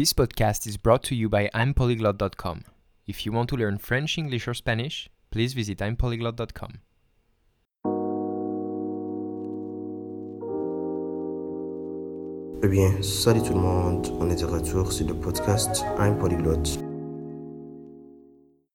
This podcast is brought to you by I'mPolyglot.com. If you want to learn French, English, or Spanish, please visit I'mPolyglot.com. Eh bien, salut tout le monde, on est de retour sur le podcast I'm Polyglot.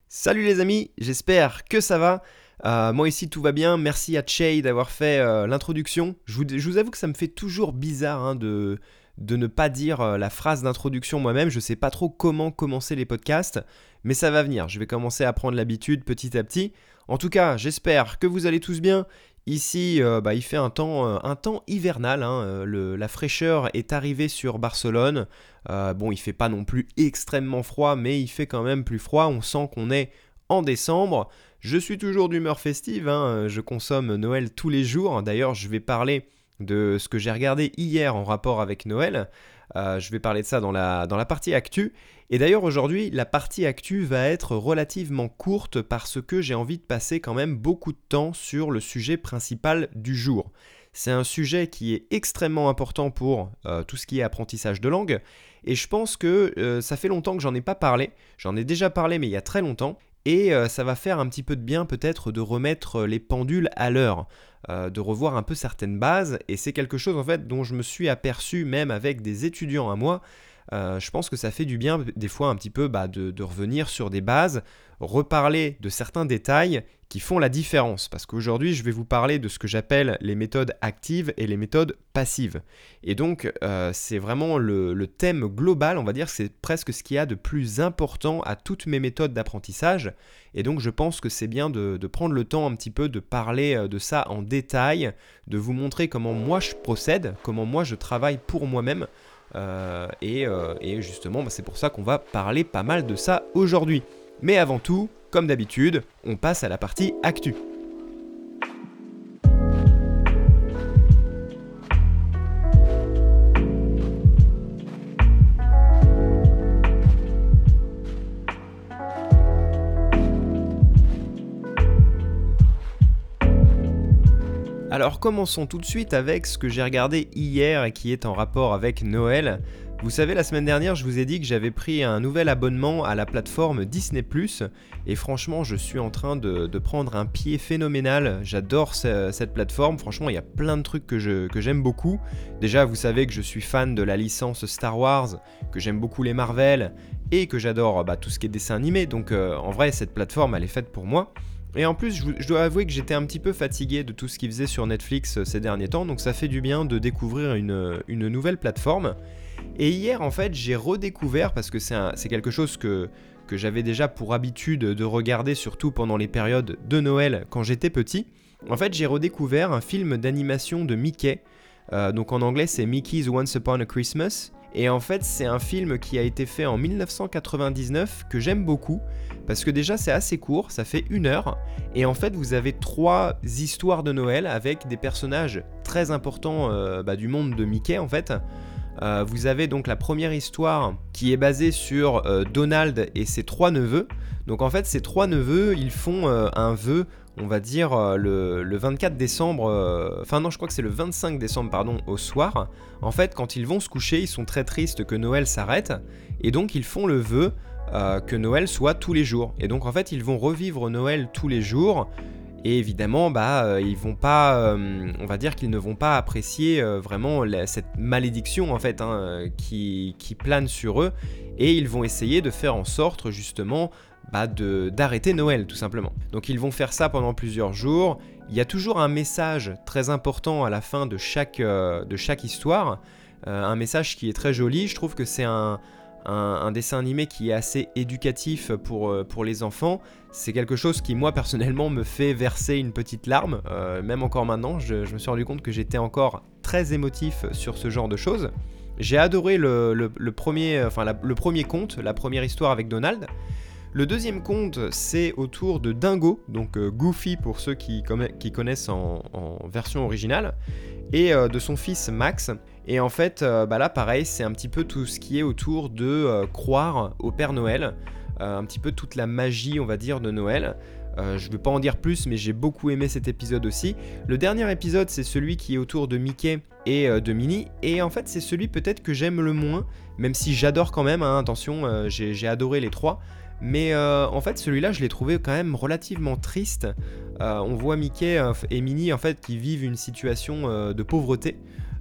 Salut les amis, j'espère que ça va. Euh, moi ici tout va bien, merci à Che d'avoir fait euh, l'introduction. Je vous, je vous avoue que ça me fait toujours bizarre hein, de, de ne pas dire euh, la phrase d'introduction moi-même. Je sais pas trop comment commencer les podcasts, mais ça va venir. Je vais commencer à prendre l'habitude petit à petit. En tout cas, j'espère que vous allez tous bien. Ici, euh, bah, il fait un temps, euh, un temps hivernal. hein, la fraîcheur est arrivée sur Barcelone. Bon, il fait pas non plus extrêmement froid, mais il fait quand même plus froid. On sent qu'on est en décembre. Je suis toujours d'humeur festive. hein, Je consomme Noël tous les jours. D'ailleurs, je vais parler de ce que j'ai regardé hier en rapport avec Noël. Euh, je vais parler de ça dans la, dans la partie actu. Et d'ailleurs aujourd'hui, la partie actu va être relativement courte parce que j'ai envie de passer quand même beaucoup de temps sur le sujet principal du jour. C'est un sujet qui est extrêmement important pour euh, tout ce qui est apprentissage de langue. Et je pense que euh, ça fait longtemps que j'en ai pas parlé. J'en ai déjà parlé mais il y a très longtemps. Et euh, ça va faire un petit peu de bien peut-être de remettre les pendules à l'heure euh, de revoir un peu certaines bases et c'est quelque chose en fait dont je me suis aperçu même avec des étudiants à moi. Euh, je pense que ça fait du bien des fois un petit peu bah, de, revenir sur des bases, reparler de certains détails qui font la différence. Parce qu'aujourd'hui, je vais vous parler de ce que j'appelle les méthodes actives et les méthodes passives. Et donc, euh, c'est vraiment le, thème global, on va dire, c'est presque ce qu'il y a de plus important à toutes mes méthodes d'apprentissage. Et donc, je pense que c'est bien de, de prendre le temps un petit peu de parler euh, de ça en détail, de vous montrer comment moi je procède, comment moi je travaille pour moi-même. Euh, et, euh, et justement, bah, c'est pour ça qu'on va parler pas mal de ça aujourd'hui. Mais avant tout, comme d'habitude, on passe à la partie actu. Alors commençons tout de suite avec ce que j'ai regardé hier et qui est en rapport avec Noël. Vous savez, la semaine dernière, je vous ai dit que j'avais pris un nouvel abonnement à la plateforme Disney ⁇ et franchement, je suis en train de, prendre un pied phénoménal. J'adore ce- cette plateforme, franchement, il y a plein de trucs que j'aime beaucoup. Déjà, vous savez que je suis fan de la licence Star Wars, que j'aime beaucoup les Marvel, et que j'adore bah, tout ce qui est dessin animé, donc euh, en vrai, cette plateforme, elle est faite pour moi. Et en plus, je, dois avouer que j'étais un petit peu fatigué de tout ce qu'ils faisaient sur Netflix euh, ces derniers temps, donc ça fait du bien de découvrir une, une nouvelle plateforme. Et hier, en fait, j'ai redécouvert, parce que c'est quelque chose que, que j'avais déjà pour habitude de regarder, surtout pendant les périodes de Noël quand j'étais petit. En fait, j'ai redécouvert un film d'animation de Mickey. Euh, donc en anglais, c'est Mickey's Once Upon a Christmas. Et en fait, c'est un film qui a été fait en 1999 que j'aime beaucoup. Parce que déjà, c'est assez court, ça fait une heure. Et en fait, vous avez trois histoires de Noël avec des personnages très importants euh, bah, du monde de Mickey, en fait. Euh, vous avez donc la première histoire qui est basée sur euh, Donald et ses trois neveux. Donc en fait, ces trois neveux, ils font euh, un vœu, on va dire le, le 24 décembre, enfin non, je crois que c'est le 25 décembre, pardon, au soir. En fait, quand ils vont se coucher, ils sont très tristes que Noël s'arrête, et donc ils font le vœu que Noël soit tous les jours. Et donc en fait, ils vont revivre Noël tous les jours. Et évidemment, bah, euh, ils vont pas, euh, on va dire qu'ils ne vont pas apprécier euh, vraiment cette malédiction en fait hein, qui, plane sur eux, et ils vont essayer de faire en sorte justement bah, d'arrêter Noël tout simplement. Donc ils vont faire ça pendant plusieurs jours. Il y a toujours un message très important à la fin de chaque, histoire, un message qui est très joli. Je trouve que c'est un, un, dessin animé qui est assez éducatif pour, euh, pour les enfants. C'est quelque chose qui, moi, personnellement, me fait verser une petite larme. Euh, même encore maintenant, je, me suis rendu compte que j'étais encore très émotif sur ce genre de choses. J'ai adoré le, le- premier, enfin, le premier conte, la première histoire avec Donald. Le deuxième conte, c'est autour de Dingo, donc euh, Goofy pour ceux qui, conna- qui connaissent en, version originale, et de son fils Max. Et en fait, euh, bah là, pareil, c'est un petit peu tout ce qui est autour de euh, croire au Père Noël, euh, un petit peu toute la magie, on va dire, de Noël. Je ne vais pas en dire plus, mais j'ai beaucoup aimé cet épisode aussi. Le dernier épisode, c'est celui qui est autour de Mickey et de Minnie. Et en fait, c'est celui peut-être que j'aime le moins, même si j'adore quand même, hein, attention, j'ai adoré les trois. Mais en fait, celui-là, je l'ai trouvé quand même relativement triste. on voit Mickey et Minnie en fait qui vivent une situation de pauvreté.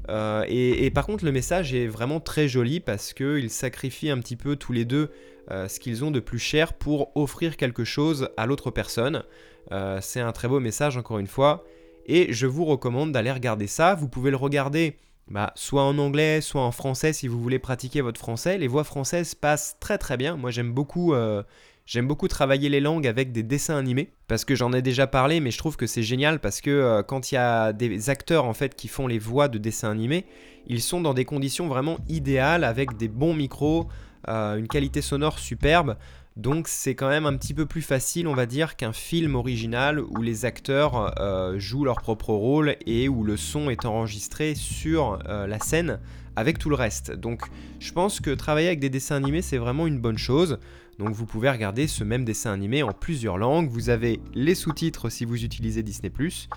Et, et, par contre, le message est vraiment très joli parce qu'ils sacrifient un petit peu tous les deux euh, ce qu'ils ont de plus cher pour offrir quelque chose à l'autre personne. Euh, c'est un très beau message encore une fois. Et je vous recommande d'aller regarder ça. Vous pouvez le regarder bah, soit en anglais, soit en français si vous voulez pratiquer votre français. Les voix françaises passent très très bien. Moi j'aime beaucoup, euh, j'aime beaucoup travailler les langues avec des dessins animés parce que j'en ai déjà parlé, mais je trouve que c'est génial parce que quand il y a des acteurs en fait qui font les voix de dessins animés, ils sont dans des conditions vraiment idéales avec des bons micros, euh, une qualité sonore superbe. Donc c'est quand même un petit peu plus facile, on va dire, qu'un film original où les acteurs euh, jouent leur propre rôle et où le son est enregistré sur euh, la scène avec tout le reste. Donc je pense que travailler avec des dessins animés, c'est vraiment une bonne chose. Donc vous pouvez regarder ce même dessin animé en plusieurs langues. Vous avez les sous-titres si vous utilisez Disney ⁇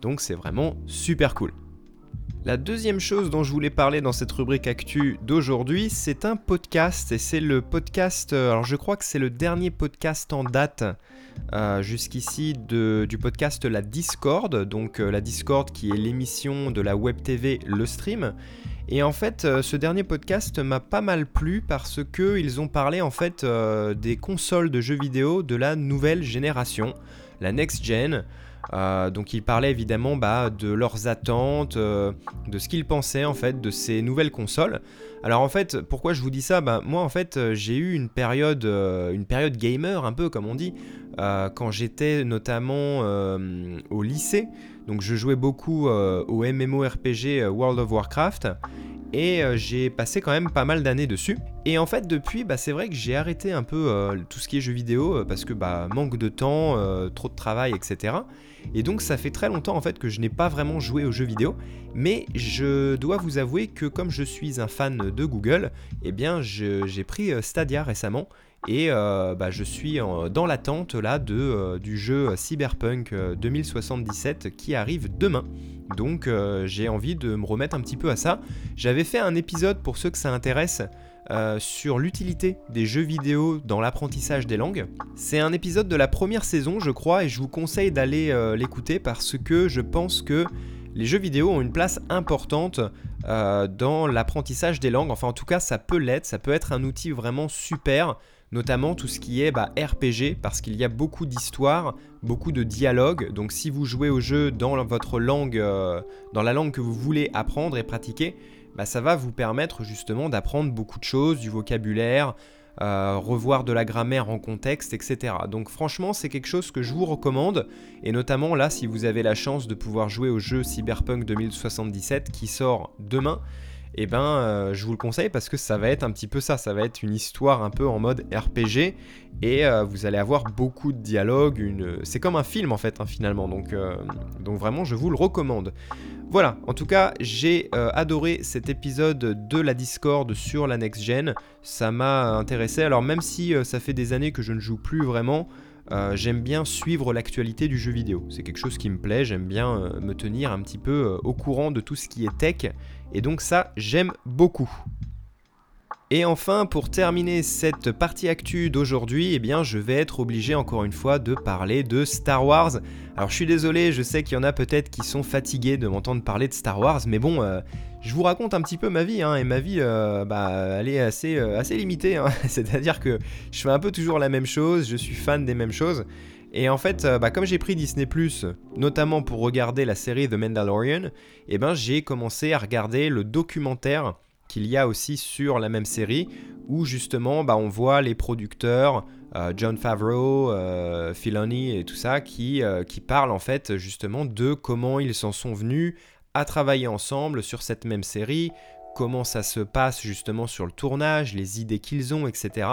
donc c'est vraiment super cool. La deuxième chose dont je voulais parler dans cette rubrique actu d'aujourd'hui, c'est un podcast et c'est le podcast, euh, alors je crois que c'est le dernier podcast en date euh, jusqu'ici du podcast La Discord, donc euh, la Discord qui est l'émission de la web TV Le Stream. Et en fait, ce dernier podcast m'a pas mal plu parce que ils ont parlé en fait des consoles de jeux vidéo de la nouvelle génération, la next gen. Euh, donc ils parlaient évidemment bah, de leurs attentes, euh, de ce qu'ils pensaient en fait de ces nouvelles consoles. Alors en fait, pourquoi je vous dis ça? Bah, Moi en fait, euh, j'ai eu une période, une période gamer un peu comme on dit, quand j'étais notamment au lycée. Donc je jouais beaucoup au MMORPG World of Warcraft et j'ai passé quand même pas mal d'années dessus. Et en fait depuis, bah, c'est vrai que j'ai arrêté un peu tout ce qui est jeux vidéo parce que bah, manque de temps, trop de travail, etc. Et donc ça fait très longtemps en fait que je n'ai pas vraiment joué aux jeux vidéo, mais je dois vous avouer que comme je suis un fan de Google, eh bien j'ai pris euh, Stadia récemment et euh, bah, je suis dans l'attente là de, euh, du jeu Cyberpunk 2077 qui arrive demain. Donc j'ai envie de me remettre un petit peu à ça. J'avais fait un épisode pour ceux que ça intéresse euh, sur l'utilité des jeux vidéo dans l'apprentissage des langues. C'est un épisode de la première saison, je crois, et je vous conseille d'aller euh, l'écouter parce que je pense que les jeux vidéo ont une place importante euh, dans l'apprentissage des langues. Enfin, en tout cas, ça peut l'être, ça peut être un outil vraiment super notamment tout ce qui est bah, RPG, parce qu'il y a beaucoup d'histoires, beaucoup de dialogues. Donc si vous jouez au jeu dans votre langue, dans la langue que vous voulez apprendre et pratiquer, bah, ça va vous permettre justement d'apprendre beaucoup de choses, du vocabulaire, euh, revoir de la grammaire en contexte, etc. Donc franchement, c'est quelque chose que je vous recommande, et notamment là, si vous avez la chance de pouvoir jouer au jeu Cyberpunk 2077 qui sort demain, et eh ben euh, je vous le conseille parce que ça va être un petit peu ça, ça va être une histoire un peu en mode RPG et euh, vous allez avoir beaucoup de dialogues, c'est comme un film en fait hein, finalement, donc, donc vraiment je vous le recommande. Voilà, en tout cas, j'ai euh, adoré cet épisode de la Discord sur la next gen. Ça m'a intéressé. Alors même si euh, ça fait des années que je ne joue plus vraiment, euh, j'aime bien suivre l'actualité du jeu vidéo. C'est quelque chose qui me plaît. J'aime bien me tenir un petit peu au courant de tout ce qui est tech. Et donc ça, j'aime beaucoup. Et enfin, pour terminer cette partie actu d'aujourd'hui, eh bien, je vais être obligé encore une fois de parler de Star Wars. Alors, je suis désolé, je sais qu'il y en a peut-être qui sont fatigués de m'entendre parler de Star Wars, mais bon, euh, je vous raconte un petit peu ma vie, hein, et ma vie, euh, bah, elle est assez, euh, limitée. Hein. C'est-à-dire que je fais un peu toujours la même chose, je suis fan des mêmes choses. Et en fait, bah, comme j'ai pris Disney notamment pour regarder la série The Mandalorian, eh ben, j'ai commencé à regarder le documentaire qu'il y a aussi sur la même série, où justement bah, on voit les producteurs, euh, John Favreau, euh, Filoni et tout ça, qui, euh, qui parlent en fait justement de comment ils s'en sont venus à travailler ensemble sur cette même série, comment ça se passe justement sur le tournage, les idées qu'ils ont, etc.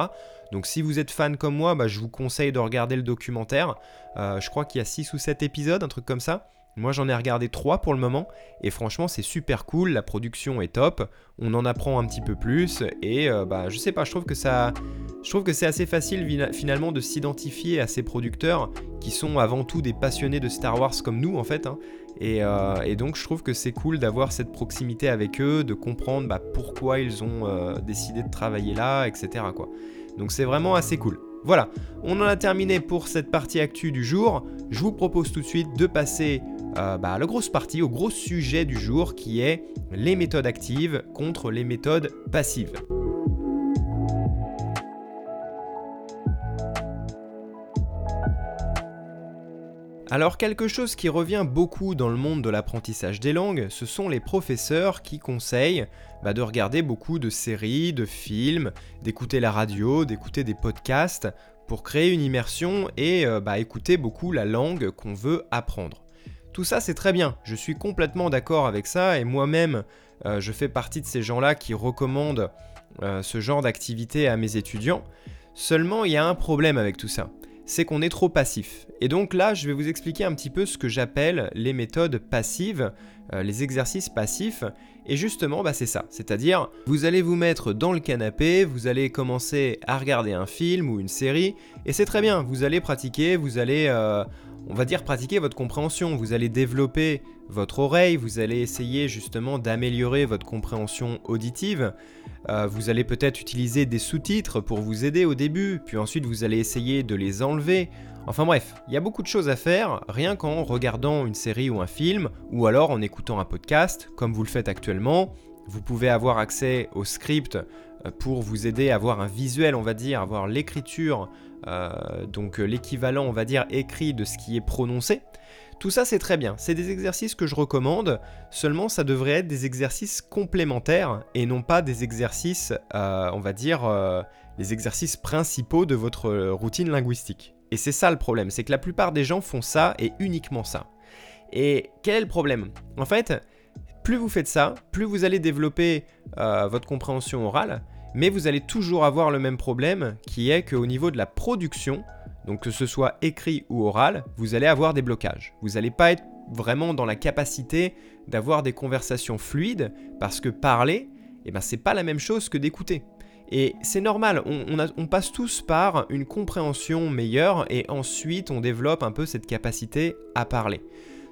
Donc si vous êtes fan comme moi, bah, je vous conseille de regarder le documentaire. je crois qu'il y a 6 ou 7 épisodes, un truc comme ça. Moi j'en ai regardé 3 pour le moment et franchement c'est super cool, la production est top, on en apprend un petit peu plus et euh, bah je sais pas, je trouve que ça Je trouve que c'est assez facile finalement de s'identifier à ces producteurs qui sont avant tout des passionnés de Star Wars comme nous en fait. Hein. Euh, et, donc je trouve que c'est cool d'avoir cette proximité avec eux, de comprendre bah, pourquoi ils ont euh, décidé de travailler là, etc. Quoi. Donc c'est vraiment assez cool. Voilà, on en a terminé pour cette partie actu du jour. Je vous propose tout de suite de passer euh, bah, la grosse partie, au gros sujet du jour qui est les méthodes actives contre les méthodes passives. Alors quelque chose qui revient beaucoup dans le monde de l'apprentissage des langues, ce sont les professeurs qui conseillent bah, de regarder beaucoup de séries, de films, d'écouter la radio, d'écouter des podcasts pour créer une immersion et euh, bah, écouter beaucoup la langue qu'on veut apprendre. Tout ça c'est très bien, je suis complètement d'accord avec ça et moi-même euh, je fais partie de ces gens-là qui recommandent euh, ce genre d'activité à mes étudiants. Seulement il y a un problème avec tout ça c'est qu'on est trop passif. Et donc là, je vais vous expliquer un petit peu ce que j'appelle les méthodes passives, euh, les exercices passifs. Et justement, bah, c'est ça. C'est-à-dire, vous allez vous mettre dans le canapé, vous allez commencer à regarder un film ou une série, et c'est très bien, vous allez pratiquer, vous allez, on va dire, pratiquer votre compréhension, vous allez développer votre oreille, vous allez essayer justement d'améliorer votre compréhension auditive. Euh, vous allez peut-être utiliser des sous-titres pour vous aider au début, puis ensuite vous allez essayer de les enlever. Enfin bref, il y a beaucoup de choses à faire, rien qu'en regardant une série ou un film, ou alors en écoutant un podcast, comme vous le faites actuellement. Vous pouvez avoir accès au script euh, pour vous aider à avoir un visuel, on va dire, avoir l'écriture, donc l'équivalent, on va dire, écrit de ce qui est prononcé. Tout ça c'est très bien, c'est des exercices que je recommande, seulement ça devrait être des exercices complémentaires et non pas des exercices, euh, on va dire, euh, les exercices principaux de votre euh, routine linguistique. Et c'est ça le problème, c'est que la plupart des gens font ça et uniquement ça. Et quel est le problème? En fait, plus vous faites ça, plus vous allez développer votre compréhension orale, mais vous allez toujours avoir le même problème qui est qu'au niveau de la production, donc que ce soit écrit ou oral, vous allez avoir des blocages. Vous n'allez pas être vraiment dans la capacité d'avoir des conversations fluides parce que parler, eh ben, c'est pas la même chose que d'écouter. Et c'est normal, on, passe tous par une compréhension meilleure et ensuite on développe un peu cette capacité à parler.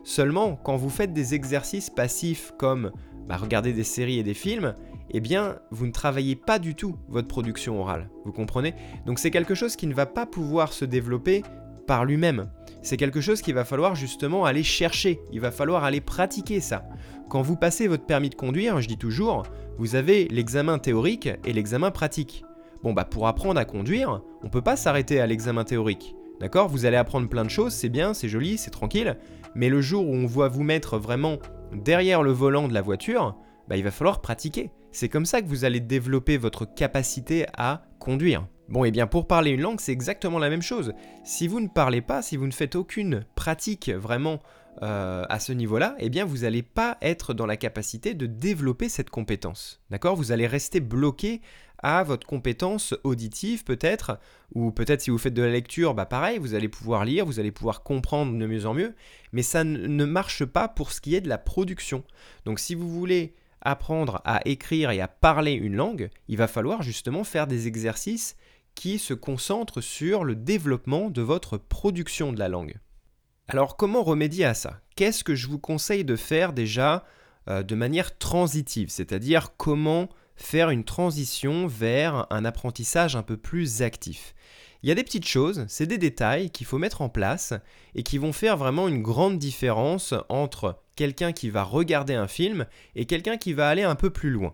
Seulement, quand vous faites des exercices passifs comme bah, regarder des séries et des films, eh bien, vous ne travaillez pas du tout votre production orale. Vous comprenez? Donc c'est quelque chose qui ne va pas pouvoir se développer par lui-même. C'est quelque chose qu'il va falloir justement aller chercher. Il va falloir aller pratiquer ça. Quand vous passez votre permis de conduire, je dis toujours, vous avez l'examen théorique et l'examen pratique. Bon bah pour apprendre à conduire, on peut pas s'arrêter à l'examen théorique. D'accord? Vous allez apprendre plein de choses, c'est bien, c'est joli, c'est tranquille, mais le jour où on voit vous mettre vraiment derrière le volant de la voiture, bah, il va falloir pratiquer. C'est comme ça que vous allez développer votre capacité à conduire. Bon, et eh bien pour parler une langue, c'est exactement la même chose. Si vous ne parlez pas, si vous ne faites aucune pratique vraiment euh, à ce niveau-là, eh bien vous n'allez pas être dans la capacité de développer cette compétence. D'accord? Vous allez rester bloqué à votre compétence auditive peut-être, ou peut-être si vous faites de la lecture, bah pareil, vous allez pouvoir lire, vous allez pouvoir comprendre de mieux en mieux, mais ça ne marche pas pour ce qui est de la production. Donc si vous voulez apprendre à écrire et à parler une langue, il va falloir justement faire des exercices qui se concentrent sur le développement de votre production de la langue. Alors comment remédier à ça? Qu'est-ce que je vous conseille de faire déjà euh, de manière transitive? C'est-à-dire comment faire une transition vers un apprentissage un peu plus actif? Il y a des petites choses, c'est des détails qu'il faut mettre en place et qui vont faire vraiment une grande différence entre quelqu'un qui va regarder un film et quelqu'un qui va aller un peu plus loin.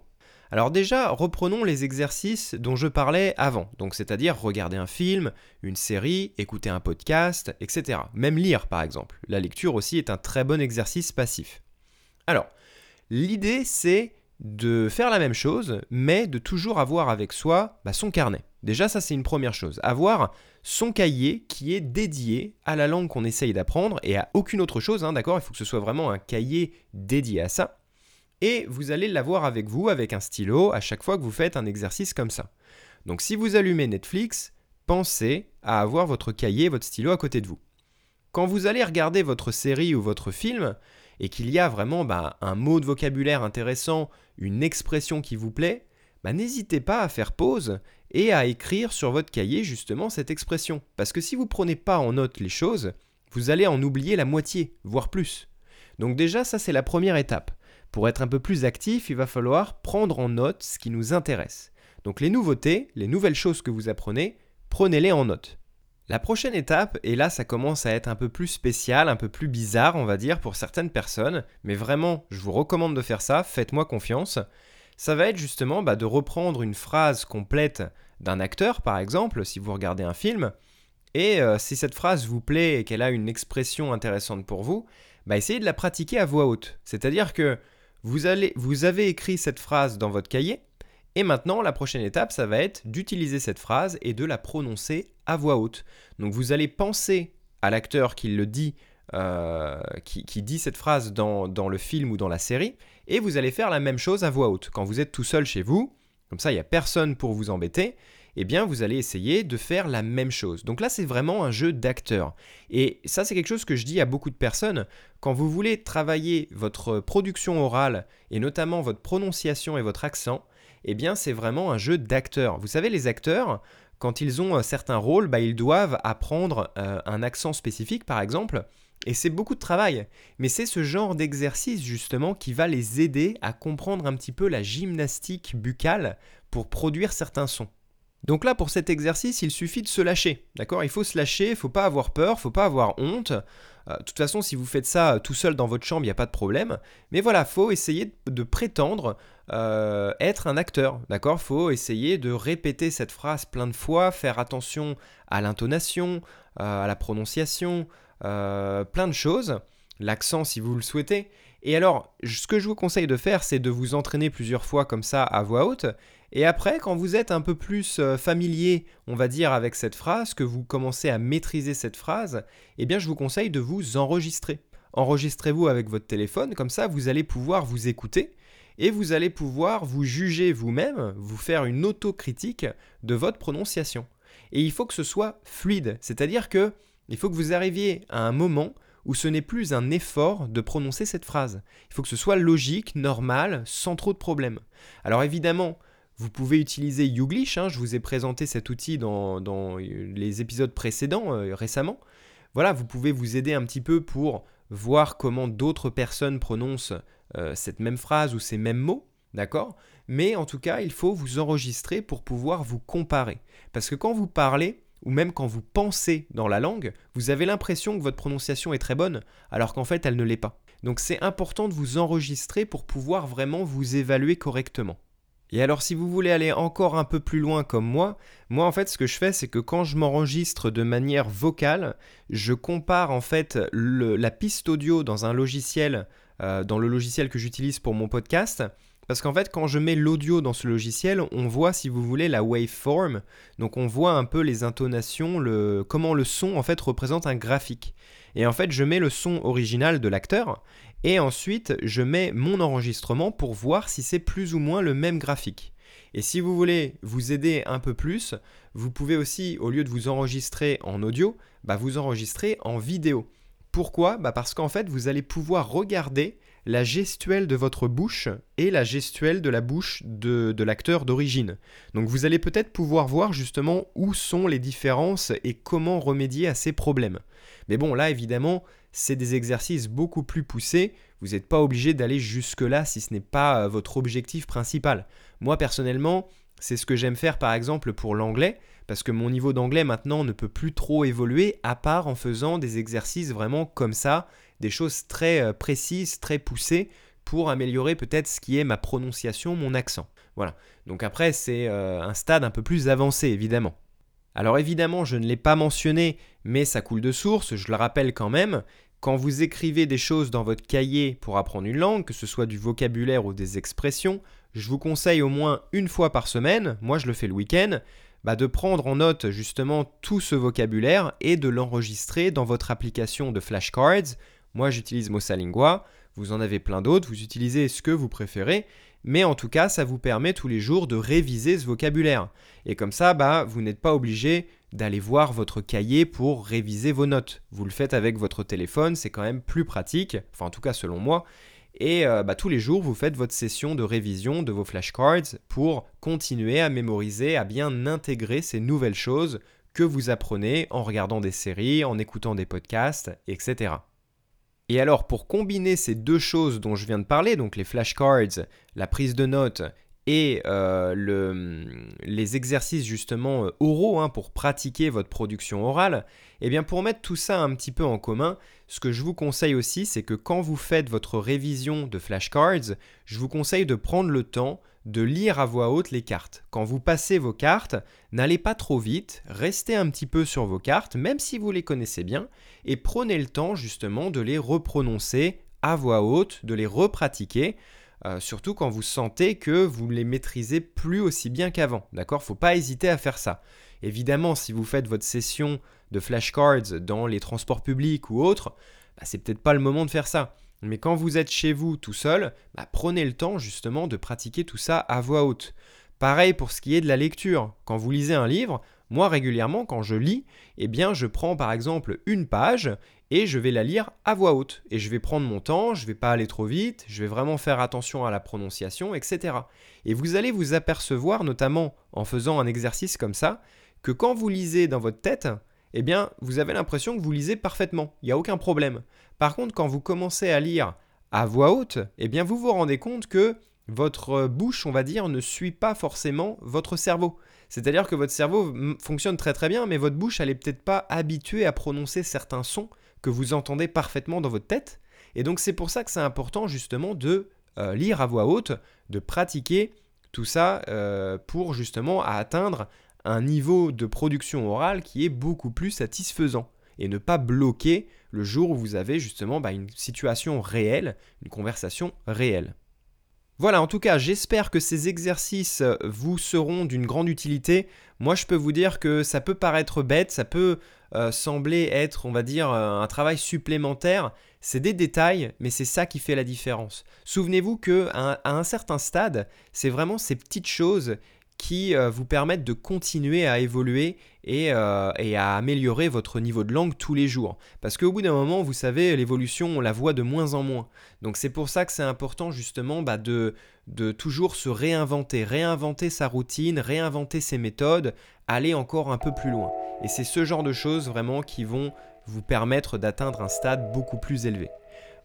Alors déjà, reprenons les exercices dont je parlais avant, donc c'est-à-dire regarder un film, une série, écouter un podcast, etc. Même lire par exemple. La lecture aussi est un très bon exercice passif. Alors, l'idée c'est de faire la même chose, mais de toujours avoir avec soi bah, son carnet. Déjà, ça c'est une première chose. Avoir son cahier qui est dédié à la langue qu'on essaye d'apprendre et à aucune autre chose, hein, d'accord? Il faut que ce soit vraiment un cahier dédié à ça. Et vous allez l'avoir avec vous, avec un stylo, à chaque fois que vous faites un exercice comme ça. Donc si vous allumez Netflix, pensez à avoir votre cahier, votre stylo à côté de vous. Quand vous allez regarder votre série ou votre film, et qu'il y a vraiment bah, un mot de vocabulaire intéressant, une expression qui vous plaît, bah, n'hésitez pas à faire pause et à écrire sur votre cahier justement cette expression. Parce que si vous ne prenez pas en note les choses, vous allez en oublier la moitié, voire plus. Donc déjà, ça c'est la première étape. Pour être un peu plus actif, il va falloir prendre en note ce qui nous intéresse. Donc les nouveautés, les nouvelles choses que vous apprenez, prenez-les en note. La prochaine étape, et là ça commence à être un peu plus spécial, un peu plus bizarre on va dire pour certaines personnes, mais vraiment je vous recommande de faire ça, faites-moi confiance, ça va être justement bah, de reprendre une phrase complète d'un acteur par exemple, si vous regardez un film, et euh, si cette phrase vous plaît et qu'elle a une expression intéressante pour vous, bah, essayez de la pratiquer à voix haute. C'est-à-dire que vous, allez, vous avez écrit cette phrase dans votre cahier, et maintenant, la prochaine étape, ça va être d'utiliser cette phrase et de la prononcer à voix haute. Donc vous allez penser à l'acteur qui le dit, euh, qui, dit cette phrase dans, le film ou dans la série, et vous allez faire la même chose à voix haute. Quand vous êtes tout seul chez vous, comme ça il n'y a personne pour vous embêter, eh bien vous allez essayer de faire la même chose. Donc là c'est vraiment un jeu d'acteur. Et ça c'est quelque chose que je dis à beaucoup de personnes. Quand vous voulez travailler votre production orale, et notamment votre prononciation et votre accent, eh bien c'est vraiment un jeu d'acteurs. Vous savez, les acteurs, quand ils ont certains rôles, bah, ils doivent apprendre euh, un accent spécifique, par exemple, et c'est beaucoup de travail. Mais c'est ce genre d'exercice, justement, qui va les aider à comprendre un petit peu la gymnastique buccale pour produire certains sons. Donc là, pour cet exercice, il suffit de se lâcher, d'accord? Il faut se lâcher, il ne faut pas avoir peur, il ne faut pas avoir honte. Euh, de toute façon, si vous faites ça euh, tout seul dans votre chambre, il n'y a pas de problème. Mais voilà, faut essayer de prétendre euh, être un acteur, d'accord? Faut essayer de répéter cette phrase plein de fois, faire attention à l'intonation, à la prononciation, plein de choses. L'accent si vous le souhaitez. Et alors, ce que je vous conseille de faire, c'est de vous entraîner plusieurs fois comme ça à voix haute. Et après, quand vous êtes un peu plus familier, on va dire, avec cette phrase, que vous commencez à maîtriser cette phrase, eh bien, je vous conseille de vous enregistrer. Enregistrez-vous avec votre téléphone, comme ça, vous allez pouvoir vous écouter et vous allez pouvoir vous juger vous-même, vous faire une autocritique de votre prononciation. Et il faut que ce soit fluide, c'est-à-dire que il faut que vous arriviez à un moment où ce n'est plus un effort de prononcer cette phrase. Il faut que ce soit logique, normal, sans trop de problèmes. Alors évidemment, vous pouvez utiliser Youglish, hein, je vous ai présenté cet outil dans, les épisodes précédents euh, récemment. Voilà, vous pouvez vous aider un petit peu pour voir comment d'autres personnes prononcent euh, cette même phrase ou ces mêmes mots, d'accord? Mais en tout cas, il faut vous enregistrer pour pouvoir vous comparer. Parce que quand vous parlez, ou même quand vous pensez dans la langue, vous avez l'impression que votre prononciation est très bonne, alors qu'en fait elle ne l'est pas. Donc c'est important de vous enregistrer pour pouvoir vraiment vous évaluer correctement. Et alors si vous voulez aller encore un peu plus loin comme moi, moi en fait ce que je fais c'est que quand je m'enregistre de manière vocale, je compare en fait la piste audio dans un logiciel, euh, dans le logiciel que j'utilise pour mon podcast, parce qu'en fait, quand je mets l'audio dans ce logiciel, on voit, si vous voulez, la waveform. Donc on voit un peu les intonations, comment le son en fait représente un graphique. Et en fait, je mets le son original de l'acteur et ensuite je mets mon enregistrement pour voir si c'est plus ou moins le même graphique. Et si vous voulez vous aider un peu plus, vous pouvez aussi, au lieu de vous enregistrer en audio, bah vous enregistrer en vidéo. Pourquoi? Bah Parce qu'en fait, vous allez pouvoir regarder la gestuelle de votre bouche et la gestuelle de la bouche de, l'acteur d'origine. Donc vous allez peut-être pouvoir voir justement où sont les différences et comment remédier à ces problèmes. Mais bon, là évidemment, c'est des exercices beaucoup plus poussés. Vous n'êtes pas obligé d'aller jusque-là si ce n'est pas euh, votre objectif principal. Moi personnellement, c'est ce que j'aime faire par exemple pour l'anglais, parce que mon niveau d'anglais maintenant ne peut plus trop évoluer à part en faisant des exercices vraiment comme ça, des choses très euh, précises, très poussées pour améliorer peut-être ce qui est ma prononciation, mon accent. Voilà. Donc après, c'est euh, un stade un peu plus avancé, évidemment. Alors évidemment, je ne l'ai pas mentionné, mais ça coule de source, je le rappelle quand même. Quand vous écrivez des choses dans votre cahier pour apprendre une langue, que ce soit du vocabulaire ou des expressions, je vous conseille au moins une fois par semaine, moi je le fais le week-end, bah, de prendre en note justement tout ce vocabulaire et de l'enregistrer dans votre application de flashcards moi, j'utilise Mossalingua. Vous en avez plein d'autres. Vous utilisez ce que vous préférez. Mais en tout cas, ça vous permet tous les jours de réviser ce vocabulaire. Et comme ça, bah, vous n'êtes pas obligé d'aller voir votre cahier pour réviser vos notes. Vous le faites avec votre téléphone, c'est quand même plus pratique, enfin en tout cas selon moi. Et euh, bah, tous les jours, vous faites votre session de révision de vos flashcards pour continuer à mémoriser, à bien intégrer ces nouvelles choses que vous apprenez en regardant des séries, en écoutant des podcasts, etc. Et alors, pour combiner ces deux choses dont je viens de parler, donc les flashcards, la prise de notes et euh, le, les exercices justement euh, oraux hein, pour pratiquer votre production orale, eh bien pour mettre tout ça un petit peu en commun, ce que je vous conseille aussi, c'est que quand vous faites votre révision de flashcards, je vous conseille de prendre le temps de lire à voix haute les cartes. Quand vous passez vos cartes, n'allez pas trop vite, restez un petit peu sur vos cartes, même si vous les connaissez bien, et prenez le temps justement de les reprononcer à voix haute, de les repratiquer. Euh, surtout quand vous sentez que vous les maîtrisez plus aussi bien qu'avant. D'accord? Faut pas hésiter à faire ça. Évidemment, si vous faites votre session de flashcards dans les transports publics ou autres, bah, c'est peut-être pas le moment de faire ça. Mais quand vous êtes chez vous tout seul, bah, prenez le temps justement de pratiquer tout ça à voix haute. Pareil pour ce qui est de la lecture. Quand vous lisez un livre, moi régulièrement quand je lis, eh bien je prends par exemple une page et je vais la lire à voix haute. Et je vais prendre mon temps, je ne vais pas aller trop vite, je vais vraiment faire attention à la prononciation, etc. Et vous allez vous apercevoir, notamment en faisant un exercice comme ça, que quand vous lisez dans votre tête, eh bien, vous avez l'impression que vous lisez parfaitement, il n'y a aucun problème. Par contre, quand vous commencez à lire à voix haute, eh bien, vous vous rendez compte que votre bouche, on va dire, ne suit pas forcément votre cerveau. C'est-à-dire que votre cerveau fonctionne très très bien, mais votre bouche, elle peut-être pas habituée à prononcer certains sons que vous entendez parfaitement dans votre tête. Et donc c'est pour ça que c'est important justement de euh, lire à voix haute, de pratiquer tout ça euh, pour justement atteindre un niveau de production orale qui est beaucoup plus satisfaisant et ne pas bloquer le jour où vous avez justement bah, une situation réelle, une conversation réelle. Voilà, en tout cas, j'espère que ces exercices vous seront d'une grande utilité. Moi, je peux vous dire que ça peut paraître bête, ça peut euh, sembler être, on va dire, un travail supplémentaire. C'est des détails, mais c'est ça qui fait la différence. Souvenez-vous que à un certain stade, c'est vraiment ces petites choses qui euh, vous permettent de continuer à évoluer euh, et, à améliorer votre niveau de langue tous les jours. Parce qu'au bout d'un moment, vous savez, l'évolution, on la voit de moins en moins. Donc c'est pour ça que c'est important justement bah, de, de toujours se réinventer, réinventer sa routine, réinventer ses méthodes, aller encore un peu plus loin. Et c'est ce genre de choses vraiment qui vont vous permettre d'atteindre un stade beaucoup plus élevé.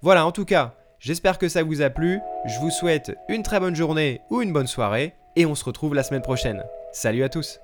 Voilà, en tout cas, j'espère que ça vous a plu. Je vous souhaite une très bonne journée ou une bonne soirée et on se retrouve la semaine prochaine. Salut à tous